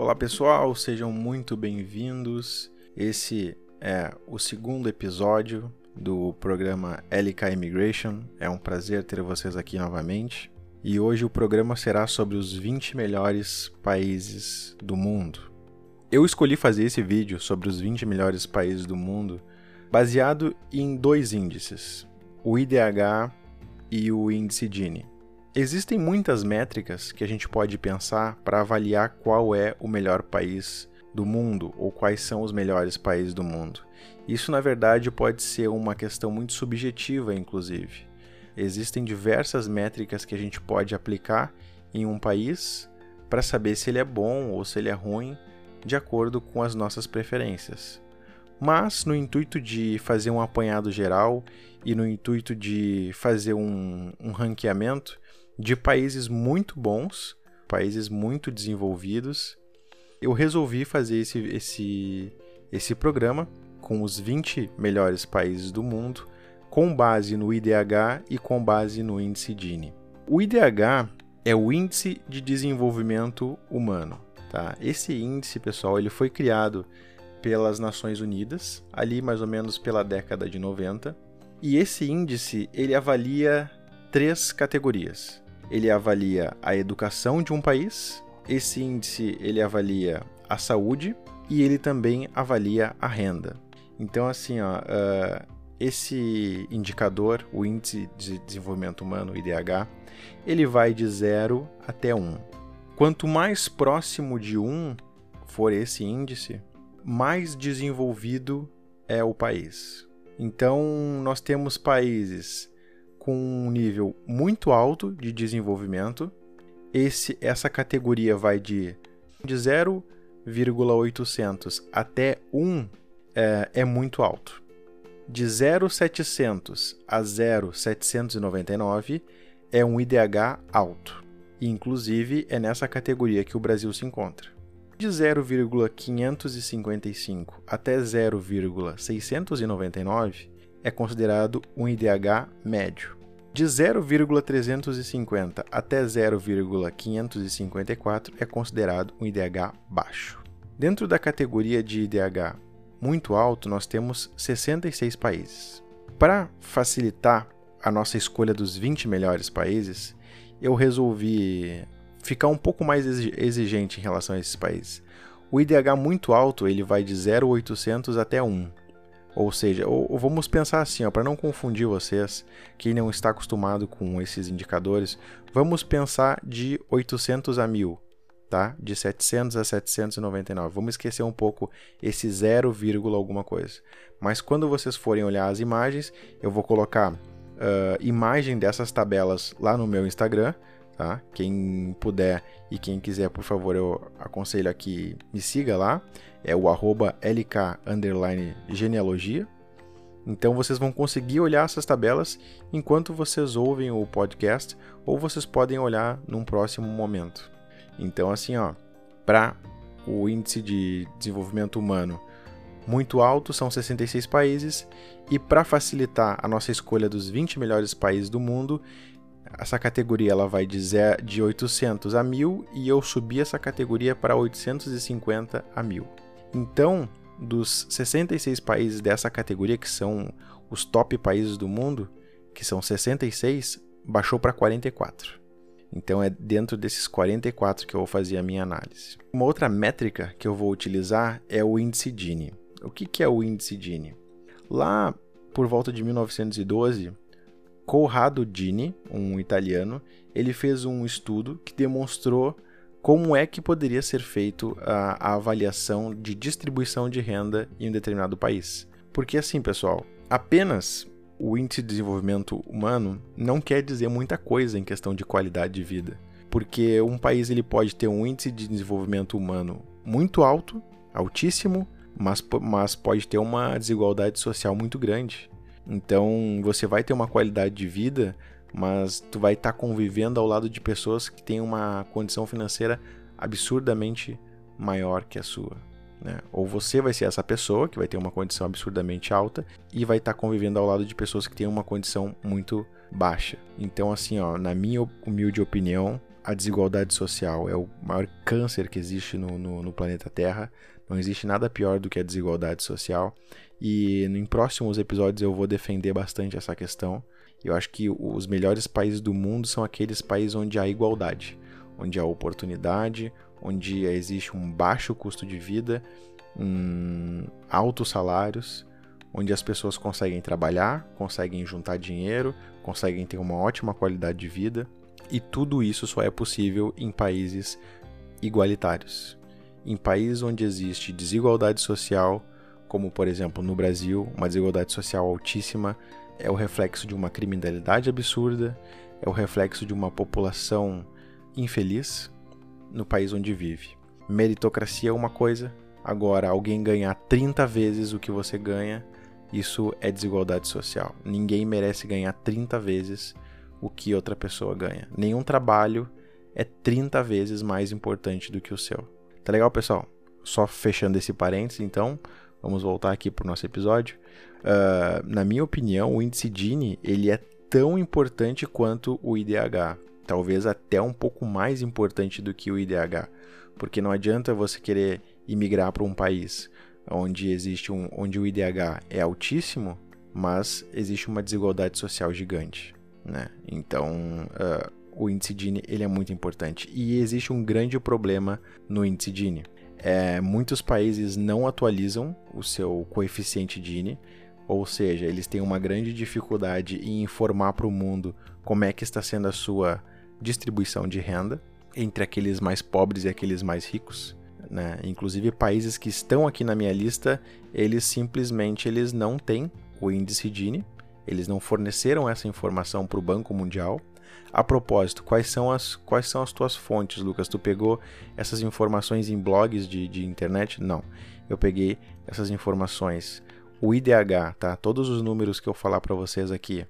Olá pessoal, sejam muito bem-vindos. Esse é o segundo episódio do programa LK Immigration. É um prazer ter vocês aqui novamente. E hoje o programa será sobre os 20 melhores países do mundo. Eu escolhi fazer esse vídeo sobre os 20 melhores países do mundo baseado em dois índices, o IDH e o índice Gini. Existem muitas métricas que a gente pode pensar para avaliar qual é o melhor país do mundo ou quais são os melhores países do mundo. Isso, na verdade, pode ser uma questão muito subjetiva, inclusive. Existem diversas métricas que a gente pode aplicar em um país para saber se ele é bom ou se ele é ruim, de acordo com as nossas preferências. Mas, no intuito de fazer um apanhado geral e no intuito de fazer um, um ranqueamento, de países muito bons, países muito desenvolvidos, eu resolvi fazer esse, esse, esse programa com os 20 melhores países do mundo, com base no IDH e com base no índice Gini. O IDH é o Índice de Desenvolvimento Humano. Tá? Esse índice, pessoal, ele foi criado pelas Nações Unidas, ali mais ou menos pela década de 90, e esse índice ele avalia três categorias ele avalia a educação de um país, esse índice ele avalia a saúde e ele também avalia a renda. Então, assim, ó, uh, esse indicador, o Índice de Desenvolvimento Humano, IDH, ele vai de 0 até 1. Um. Quanto mais próximo de 1 um for esse índice, mais desenvolvido é o país. Então, nós temos países com um nível muito alto de desenvolvimento. Esse, essa categoria vai de, de 0,800 até 1 é, é muito alto. De 0,700 a 0,799 é um IDH alto. E, inclusive, é nessa categoria que o Brasil se encontra. De 0,555 até 0,699 é considerado um IDH médio. De 0,350 até 0,554 é considerado um IDH baixo. Dentro da categoria de IDH muito alto, nós temos 66 países. Para facilitar a nossa escolha dos 20 melhores países, eu resolvi ficar um pouco mais exigente em relação a esses países. O IDH muito alto ele vai de 0,800 até 1. Ou seja, ou, ou vamos pensar assim, para não confundir vocês, quem não está acostumado com esses indicadores, vamos pensar de 800 a 1000, tá? De 700 a 799. Vamos esquecer um pouco esse 0, alguma coisa. Mas quando vocês forem olhar as imagens, eu vou colocar uh, imagem dessas tabelas lá no meu Instagram, tá? Quem puder e quem quiser, por favor, eu aconselho aqui, me siga lá é o arroba LK genealogia. Então vocês vão conseguir olhar essas tabelas enquanto vocês ouvem o podcast ou vocês podem olhar num próximo momento. Então assim, ó, para o índice de desenvolvimento humano muito alto, são 66 países, e para facilitar a nossa escolha dos 20 melhores países do mundo, essa categoria ela vai de, de 800 a 1000 e eu subi essa categoria para 850 a 1000. Então, dos 66 países dessa categoria, que são os top países do mundo, que são 66, baixou para 44. Então é dentro desses 44 que eu vou fazer a minha análise. Uma outra métrica que eu vou utilizar é o índice Gini. O que, que é o índice Gini? Lá por volta de 1912, Corrado Gini, um italiano, ele fez um estudo que demonstrou como é que poderia ser feito a, a, avaliação de distribuição de renda em um determinado país. Porque assim, pessoal, apenas o índice de desenvolvimento humano não quer dizer muita coisa em questão de qualidade de vida. Porque um país ele pode ter um índice de desenvolvimento humano muito alto, altíssimo, mas, mas pode ter uma desigualdade social muito grande. Então, você vai ter uma qualidade de vida mas tu vai estar tá convivendo ao lado de pessoas que têm uma condição financeira absurdamente maior que a sua. Né? Ou você vai ser essa pessoa que vai ter uma condição absurdamente alta e vai estar tá convivendo ao lado de pessoas que têm uma condição muito baixa. Então, assim, ó, na minha humilde opinião, a desigualdade social é o maior câncer que existe no, no, no planeta Terra. Não existe nada pior do que a desigualdade social. E em próximos episódios eu vou defender bastante essa questão. Eu acho que os melhores países do mundo são aqueles países onde há igualdade, onde há oportunidade, onde existe um baixo custo de vida, um altos salários, onde as pessoas conseguem trabalhar, conseguem juntar dinheiro, conseguem ter uma ótima qualidade de vida, e tudo isso só é possível em países igualitários. Em países onde existe desigualdade social, como por exemplo no Brasil, uma desigualdade social altíssima, é o reflexo de uma criminalidade absurda, é o reflexo de uma população infeliz no país onde vive. Meritocracia é uma coisa, agora alguém ganhar 30 vezes o que você ganha, isso é desigualdade social. Ninguém merece ganhar 30 vezes o que outra pessoa ganha. Nenhum trabalho é 30 vezes mais importante do que o seu. Tá legal, pessoal? Só fechando esse parênteses, então, vamos voltar aqui para o nosso episódio. Uh, na minha opinião, o índice Gini ele é tão importante quanto o IDH, talvez até um pouco mais importante do que o IDH, porque não adianta você querer imigrar para um país onde existe um, onde o IDH é altíssimo, mas existe uma desigualdade social gigante, né? Então, uh, o índice Gini ele é muito importante e existe um grande problema no índice Gini. É, muitos países não atualizam o seu coeficiente Gini ou seja, eles têm uma grande dificuldade em informar para o mundo como é que está sendo a sua distribuição de renda entre aqueles mais pobres e aqueles mais ricos. Né? Inclusive países que estão aqui na minha lista, eles simplesmente eles não têm o índice Gini, eles não forneceram essa informação para o Banco Mundial. A propósito, quais são as quais são as tuas fontes, Lucas? Tu pegou essas informações em blogs de, de internet? Não, eu peguei essas informações o IDH, tá? Todos os números que eu falar para vocês aqui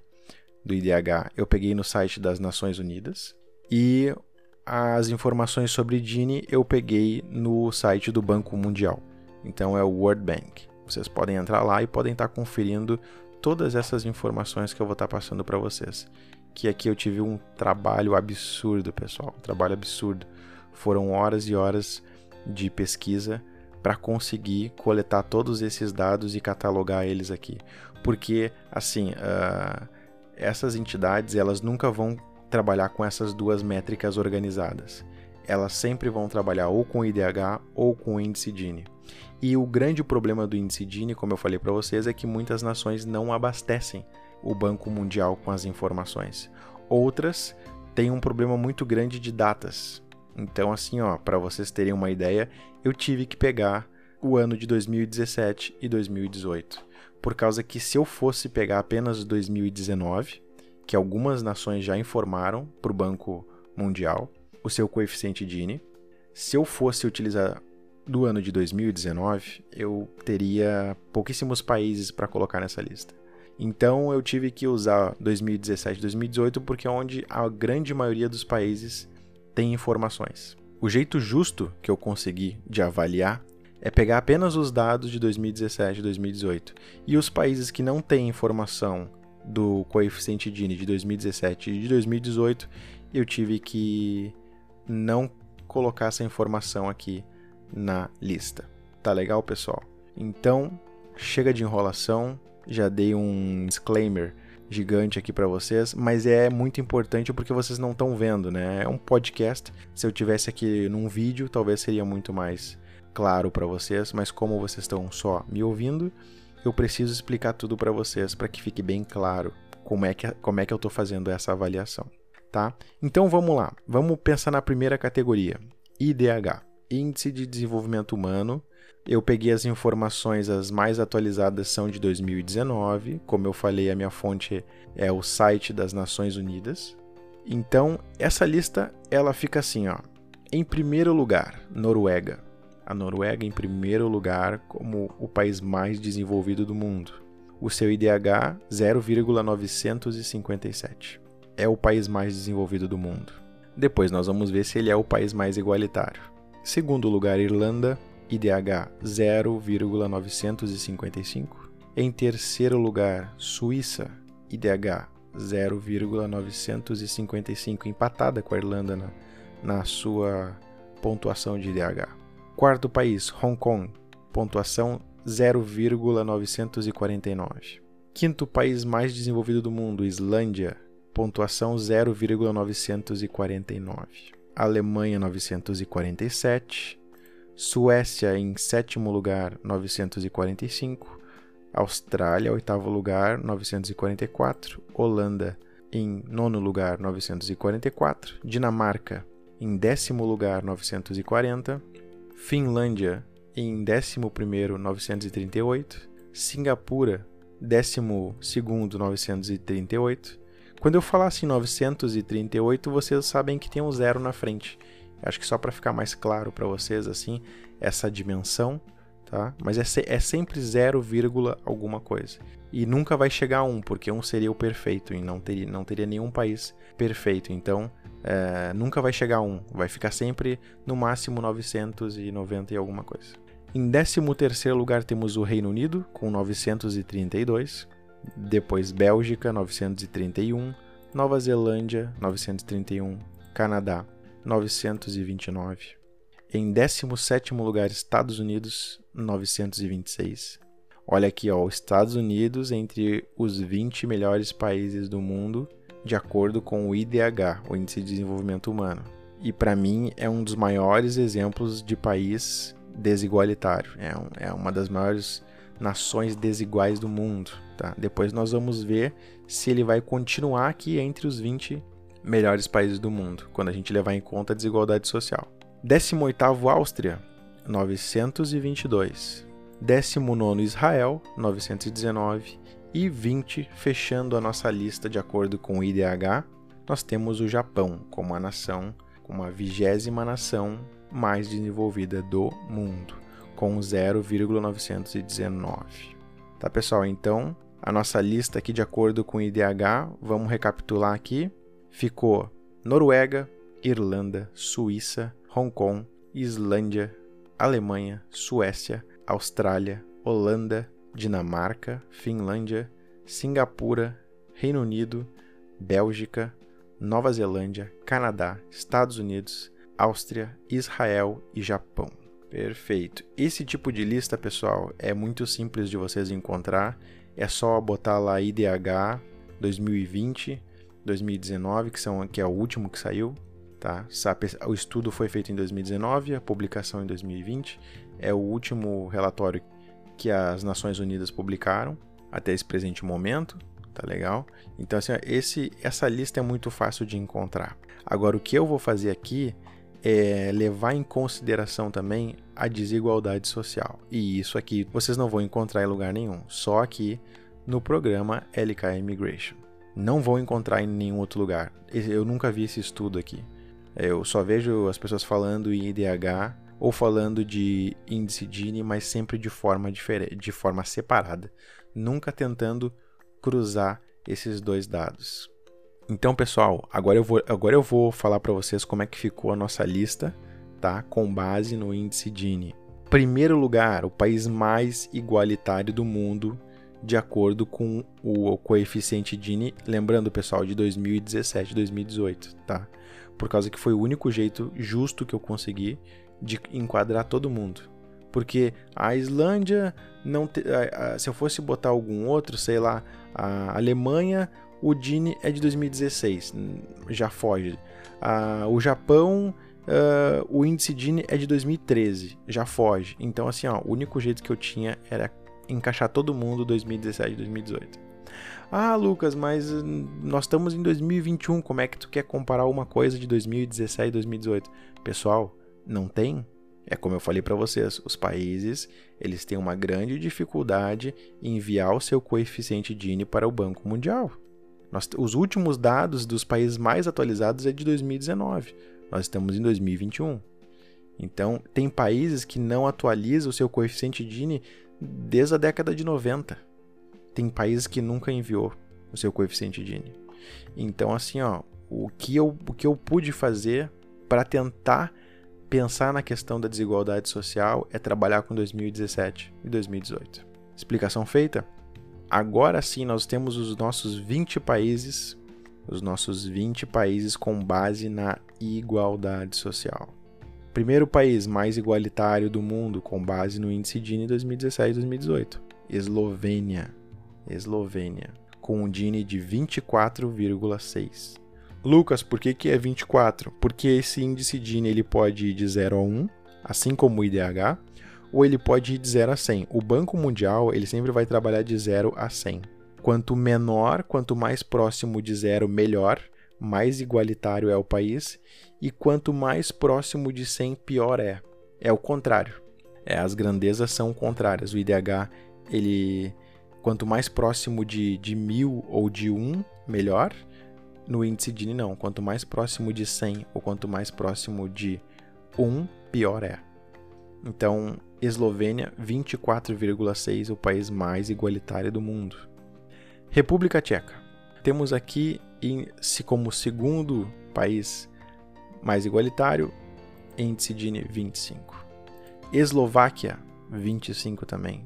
do IDH, eu peguei no site das Nações Unidas e as informações sobre Gini eu peguei no site do Banco Mundial. Então é o World Bank. Vocês podem entrar lá e podem estar tá conferindo todas essas informações que eu vou estar tá passando para vocês. Que aqui eu tive um trabalho absurdo, pessoal, um trabalho absurdo. Foram horas e horas de pesquisa para conseguir coletar todos esses dados e catalogar eles aqui. Porque, assim, uh, essas entidades elas nunca vão trabalhar com essas duas métricas organizadas. Elas sempre vão trabalhar ou com IDH ou com índice Gini. E o grande problema do índice Gini, como eu falei para vocês, é que muitas nações não abastecem o Banco Mundial com as informações. Outras têm um problema muito grande de datas. Então, assim, ó, para vocês terem uma ideia, eu tive que pegar o ano de 2017 e 2018, por causa que se eu fosse pegar apenas 2019, que algumas nações já informaram para o Banco Mundial o seu coeficiente Gini, se eu fosse utilizar do ano de 2019, eu teria pouquíssimos países para colocar nessa lista. Então eu tive que usar 2017 e 2018 porque é onde a grande maioria dos países tem informações. O jeito justo que eu consegui de avaliar é pegar apenas os dados de 2017 e 2018 e os países que não têm informação do coeficiente Gini de 2017 e de 2018, eu tive que não colocar essa informação aqui na lista. Tá legal, pessoal? Então, chega de enrolação, já dei um disclaimer gigante aqui para vocês, mas é muito importante porque vocês não estão vendo, né? É um podcast. Se eu tivesse aqui num vídeo, talvez seria muito mais claro para vocês, mas como vocês estão só me ouvindo, eu preciso explicar tudo para vocês para que fique bem claro como é que como é que eu estou fazendo essa avaliação, tá? Então vamos lá, vamos pensar na primeira categoria, IDH, Índice de Desenvolvimento Humano eu peguei as informações, as mais atualizadas são de 2019. Como eu falei, a minha fonte é o site das Nações Unidas. Então, essa lista ela fica assim, ó. Em primeiro lugar, Noruega. A Noruega em primeiro lugar como o país mais desenvolvido do mundo. O seu IDH 0,957. É o país mais desenvolvido do mundo. Depois nós vamos ver se ele é o país mais igualitário. Segundo lugar, Irlanda, IDH 0,955. Em terceiro lugar, Suíça, IDH 0,955, empatada com a Irlanda na, na sua pontuação de IDH. Quarto país, Hong Kong, pontuação 0,949. Quinto país mais desenvolvido do mundo, Islândia, pontuação 0,949. Alemanha 947, Suécia em sétimo lugar 945, Austrália oitavo lugar 944, Holanda em nono lugar 944, Dinamarca em décimo lugar 940, Finlândia em décimo primeiro 938, Singapura décimo segundo 938, quando eu falar assim 938, vocês sabem que tem um zero na frente. Acho que só para ficar mais claro para vocês assim, essa dimensão, tá? Mas é, é sempre 0, alguma coisa. E nunca vai chegar a 1, porque 1 seria o perfeito e não teria, não teria nenhum país perfeito. Então, é, nunca vai chegar a 1, vai ficar sempre no máximo 990 e alguma coisa. Em 13º lugar temos o Reino Unido, com 932 depois Bélgica 931, Nova Zelândia 931, Canadá 929. Em 17º lugar, Estados Unidos 926. Olha aqui, ó, Estados Unidos entre os 20 melhores países do mundo, de acordo com o IDH, o Índice de Desenvolvimento Humano. E para mim é um dos maiores exemplos de país desigualitário. É, um, é uma das maiores nações desiguais do mundo. Tá? Depois nós vamos ver se ele vai continuar aqui entre os 20 melhores países do mundo, quando a gente levar em conta a desigualdade social. 18º Áustria, 922. 19 Israel, 919 e 20 fechando a nossa lista de acordo com o IDH, nós temos o Japão como a nação, como a vigésima nação mais desenvolvida do mundo com 0,919. Tá, pessoal? Então, a nossa lista aqui de acordo com o IDH, vamos recapitular aqui. Ficou Noruega, Irlanda, Suíça, Hong Kong, Islândia, Alemanha, Suécia, Austrália, Holanda, Dinamarca, Finlândia, Singapura, Reino Unido, Bélgica, Nova Zelândia, Canadá, Estados Unidos, Áustria, Israel e Japão. Perfeito. Esse tipo de lista, pessoal, é muito simples de vocês encontrar. É só botar lá IDH 2020, 2019, que, são, que é o último que saiu. Tá? O estudo foi feito em 2019, a publicação em 2020. É o último relatório que as Nações Unidas publicaram até esse presente momento. Tá legal? Então, assim, esse, essa lista é muito fácil de encontrar. Agora, o que eu vou fazer aqui é levar em consideração também a desigualdade social. E isso aqui vocês não vão encontrar em lugar nenhum, só aqui no programa LK Immigration. Não vão encontrar em nenhum outro lugar. Eu nunca vi esse estudo aqui. Eu só vejo as pessoas falando em IDH ou falando de índice Gini, mas sempre de forma diferente, de forma separada, nunca tentando cruzar esses dois dados. Então, pessoal, agora eu vou, agora eu vou falar para vocês como é que ficou a nossa lista, tá? Com base no índice Gini. Primeiro lugar, o país mais igualitário do mundo, de acordo com o coeficiente Gini, lembrando, pessoal, de 2017 2018, tá? Por causa que foi o único jeito justo que eu consegui de enquadrar todo mundo. Porque a Islândia não te, se eu fosse botar algum outro, sei lá, a Alemanha o Dini é de 2016, já foge. Ah, o Japão, uh, o índice Dini é de 2013, já foge. Então, assim, ó, o único jeito que eu tinha era encaixar todo mundo 2017 e 2018. Ah, Lucas, mas nós estamos em 2021, como é que tu quer comparar uma coisa de 2017 e 2018? Pessoal, não tem. É como eu falei para vocês, os países, eles têm uma grande dificuldade em enviar o seu coeficiente Gini para o Banco Mundial. Nós, os últimos dados dos países mais atualizados é de 2019. Nós estamos em 2021. Então, tem países que não atualizam o seu coeficiente Gini desde a década de 90. Tem países que nunca enviou o seu coeficiente Gini. Então, assim, ó, o que eu, o que eu pude fazer para tentar pensar na questão da desigualdade social é trabalhar com 2017 e 2018. Explicação feita? agora sim nós temos os nossos 20 países, os nossos 20 países com base na igualdade social. Primeiro país mais igualitário do mundo com base no índice Gini 2017-2018, Eslovênia. Eslovênia, com um Gini de 24,6. Lucas, por que, que é 24? Porque esse índice Gini ele pode ir de 0 a 1, assim como o IDH, ou ele pode ir de 0 a 100. O Banco Mundial ele sempre vai trabalhar de 0 a 100. Quanto menor, quanto mais próximo de zero, melhor, mais igualitário é o país, e quanto mais próximo de 100, pior é. É o contrário. É, as grandezas são contrárias. O IDH, ele, quanto mais próximo de, de 1000 ou de 1, melhor. No índice Gini, não. Quanto mais próximo de 100 ou quanto mais próximo de 1, pior é. Então, Eslovênia, 24,6, o país mais igualitário do mundo. República Tcheca. Temos aqui se como segundo país mais igualitário, índice Gini 25. Eslováquia, 25 também.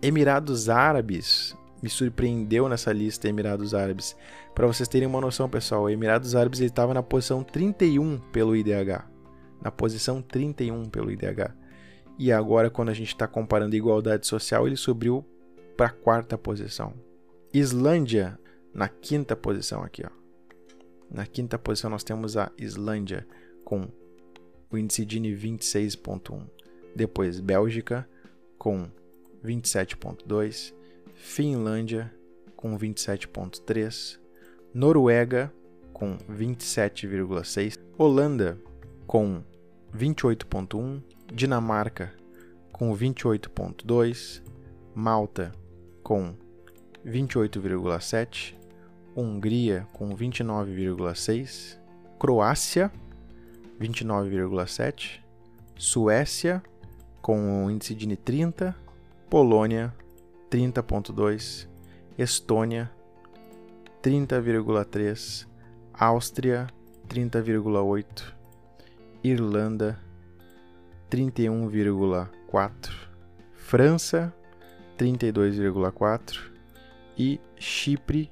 Emirados Árabes, me surpreendeu nessa lista Emirados Árabes. Para vocês terem uma noção, pessoal, Emirados Árabes estava na posição 31 pelo IDH. Na posição 31 pelo IDH. E agora, quando a gente está comparando igualdade social, ele subiu para a quarta posição. Islândia, na quinta posição aqui. Ó. Na quinta posição nós temos a Islândia, com o índice Gini 26.1. Depois Bélgica, com 27.2. Finlândia, com 27.3. Noruega, com 27,6. Holanda, com 28.1. Dinamarca com 28,2, Malta com 28,7, Hungria com 29,6, Croácia 29,7, Suécia com o índice de 30, Polônia 30,2, Estônia 30,3, Áustria 30,8, Irlanda 31,4%, França 32,4% e Chipre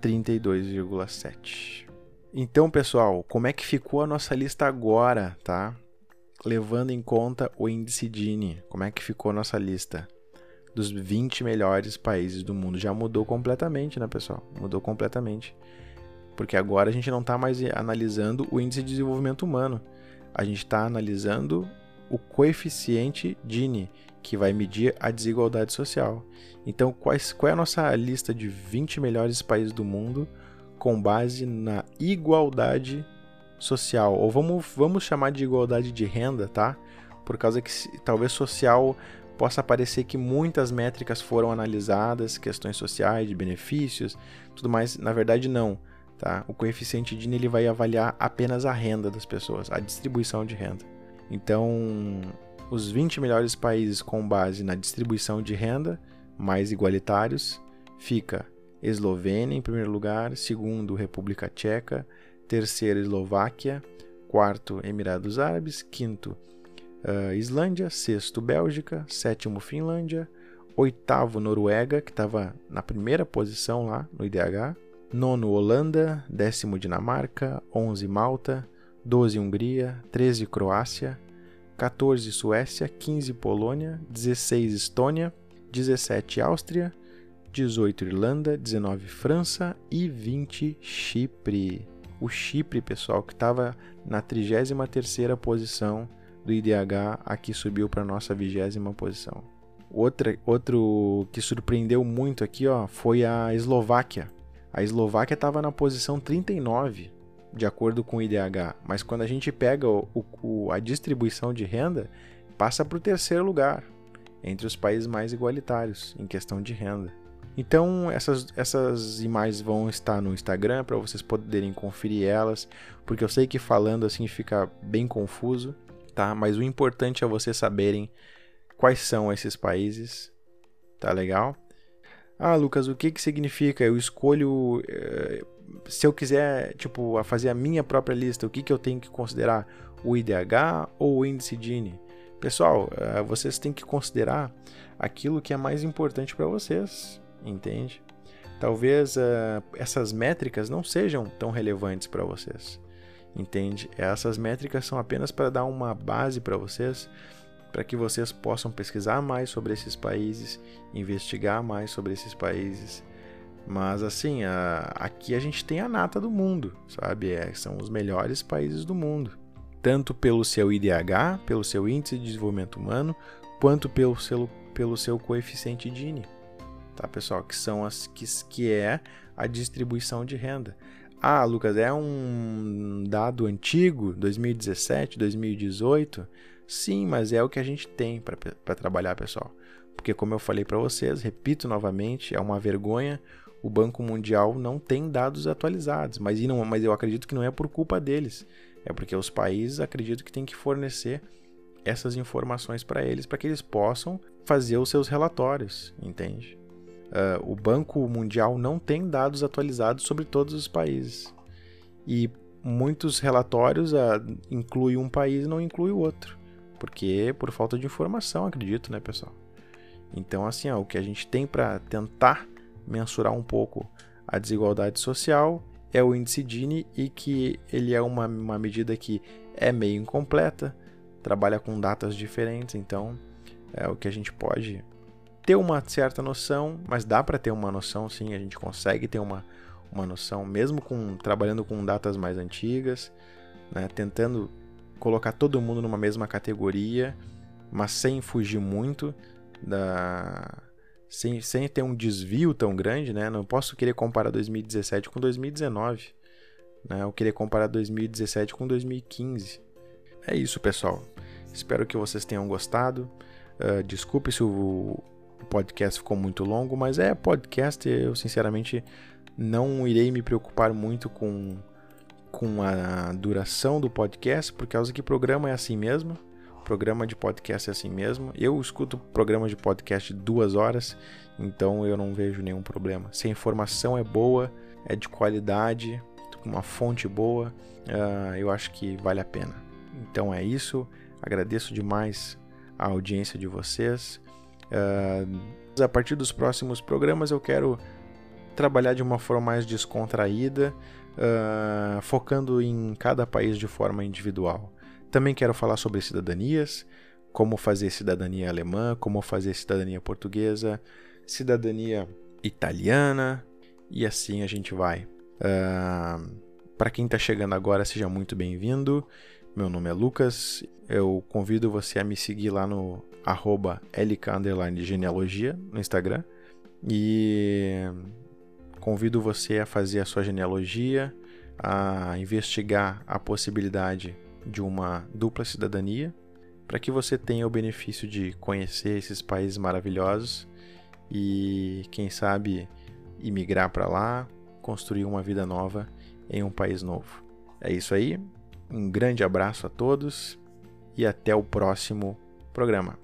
32,7%. Então, pessoal, como é que ficou a nossa lista agora, tá? Levando em conta o índice Gini, como é que ficou a nossa lista dos 20 melhores países do mundo? Já mudou completamente, né, pessoal? Mudou completamente. Porque agora a gente não está mais analisando o índice de desenvolvimento humano a gente está analisando o coeficiente Gini, que vai medir a desigualdade social. Então, quais, qual é a nossa lista de 20 melhores países do mundo com base na igualdade social? Ou vamos, vamos chamar de igualdade de renda, tá? Por causa que talvez social possa parecer que muitas métricas foram analisadas, questões sociais, de benefícios, tudo mais. Na verdade, não. Tá? O coeficiente Gini ele vai avaliar apenas a renda das pessoas, a distribuição de renda. Então, os 20 melhores países com base na distribuição de renda, mais igualitários, fica Eslovênia em primeiro lugar, segundo República Tcheca, terceiro Eslováquia, quarto Emirados Árabes, quinto uh, Islândia, sexto Bélgica, sétimo Finlândia, oitavo Noruega, que estava na primeira posição lá no IDH, Nono Holanda, décimo Dinamarca, 11 Malta, 12 Hungria, 13 Croácia, 14 Suécia, 15 Polônia, 16 Estônia, 17 Áustria, 18 Irlanda, 19 França e 20 Chipre. O Chipre, pessoal, que estava na 33ª posição do IDH, aqui subiu para nossa 20 posição. Outra, outro que surpreendeu muito aqui ó, foi a Eslováquia, a Eslováquia estava na posição 39, de acordo com o IDH, mas quando a gente pega o, o, a distribuição de renda, passa para o terceiro lugar, entre os países mais igualitários em questão de renda. Então, essas, essas imagens vão estar no Instagram para vocês poderem conferir elas, porque eu sei que falando assim fica bem confuso, tá? Mas o importante é vocês saberem quais são esses países, tá legal? Ah, Lucas, o que que significa? Eu escolho. Eh, se eu quiser, tipo, fazer a minha própria lista, o que que eu tenho que considerar? O IDH ou o índice Gini? Pessoal, uh, vocês têm que considerar aquilo que é mais importante para vocês, entende? Talvez uh, essas métricas não sejam tão relevantes para vocês, entende? Essas métricas são apenas para dar uma base para vocês, para que vocês possam pesquisar mais sobre esses países, investigar mais sobre esses países. Mas assim, a, aqui a gente tem a nata do mundo, sabe? É, são os melhores países do mundo tanto pelo seu IDH, pelo seu índice de desenvolvimento humano, quanto pelo seu, pelo seu coeficiente Gini. Tá, pessoal? Que são as que, que é a distribuição de renda. Ah, Lucas, é um dado antigo, 2017, 2018? Sim, mas é o que a gente tem para trabalhar, pessoal. Porque, como eu falei para vocês, repito novamente, é uma vergonha. O Banco Mundial não tem dados atualizados, mas, não, mas eu acredito que não é por culpa deles. É porque os países acreditam que tem que fornecer essas informações para eles, para que eles possam fazer os seus relatórios, entende? Uh, o Banco Mundial não tem dados atualizados sobre todos os países. E muitos relatórios uh, incluem um país e não inclui o outro. Porque por falta de informação, acredito, né, pessoal? Então, assim, ó, o que a gente tem para tentar mensurar um pouco a desigualdade social é o índice Gini e que ele é uma, uma medida que é meio incompleta, trabalha com datas diferentes, então é o que a gente pode ter uma certa noção, mas dá para ter uma noção sim, a gente consegue ter uma, uma noção, mesmo com trabalhando com datas mais antigas, né, tentando colocar todo mundo numa mesma categoria, mas sem fugir muito da, sem, sem ter um desvio tão grande, né? Não posso querer comparar 2017 com 2019. Né? Eu querer comparar 2017 com 2015. É isso, pessoal. Espero que vocês tenham gostado. Uh, desculpe se o, podcast ficou muito longo, mas é podcast. Eu, sinceramente, não irei me preocupar muito com, com a duração do podcast, por causa que programa é assim mesmo. Programa de podcast é assim mesmo. Eu escuto programa de podcast duas horas, então eu não vejo nenhum problema. Se a informação é boa, é de qualidade, uma fonte boa, uh, eu acho que vale a pena. Então é isso. Agradeço demais a audiência de vocês. Uh, a partir dos próximos programas eu quero trabalhar de uma forma mais descontraída, uh, focando em cada país de forma individual. Também quero falar sobre cidadanias, como fazer cidadania alemã, como fazer cidadania portuguesa, cidadania italiana e assim a gente vai. Uh, Para quem está chegando agora, seja muito bem-vindo. Meu nome é Lucas. Eu convido você a me seguir lá no arroba genealogia no Instagram. E convido você a fazer a sua genealogia, a investigar a possibilidade de uma dupla cidadania, para que você tenha o benefício de conhecer esses países maravilhosos e, quem sabe, imigrar para lá, construir uma vida nova em um país novo. É isso aí. Um grande abraço a todos e até o próximo programa.